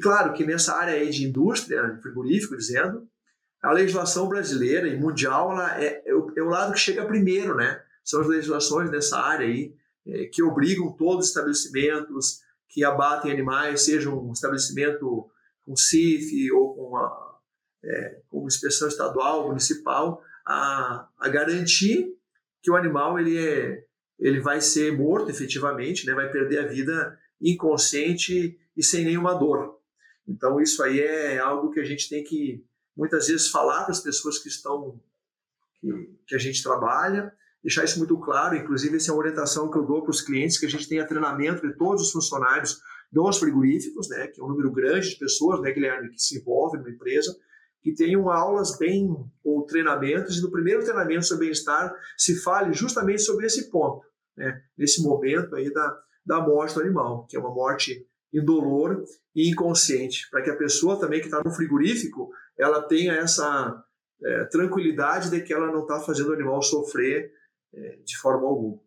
claro que nessa área aí de indústria, frigorífico, dizendo, a legislação brasileira e mundial ela é, é, o, é o lado que chega primeiro, né? São as legislações nessa área aí é, que obrigam todos os estabelecimentos que abatem animais, seja um estabelecimento com CIF ou com uma, é, com inspeção estadual, municipal, a, a garantir que o animal ele, é, ele vai ser morto efetivamente, né? vai perder a vida inconsciente e sem nenhuma dor. Então, isso aí é algo que a gente tem que, muitas vezes, falar para as pessoas que estão, que, que a gente trabalha, deixar isso muito claro. Inclusive, essa é uma orientação que eu dou para os clientes, que a gente tenha treinamento de todos os funcionários dos frigoríficos, né, que é um número grande de pessoas, né, Guilherme, que se envolvem numa empresa, que tenham aulas bem, ou treinamentos, e no primeiro treinamento sobre bem-estar se fale justamente sobre esse ponto, né, nesse momento aí da, da morte do animal, que é uma morte indolor e inconsciente, para que a pessoa também que está no frigorífico, ela tenha essa é, tranquilidade de que ela não está fazendo o animal sofrer é, de forma alguma.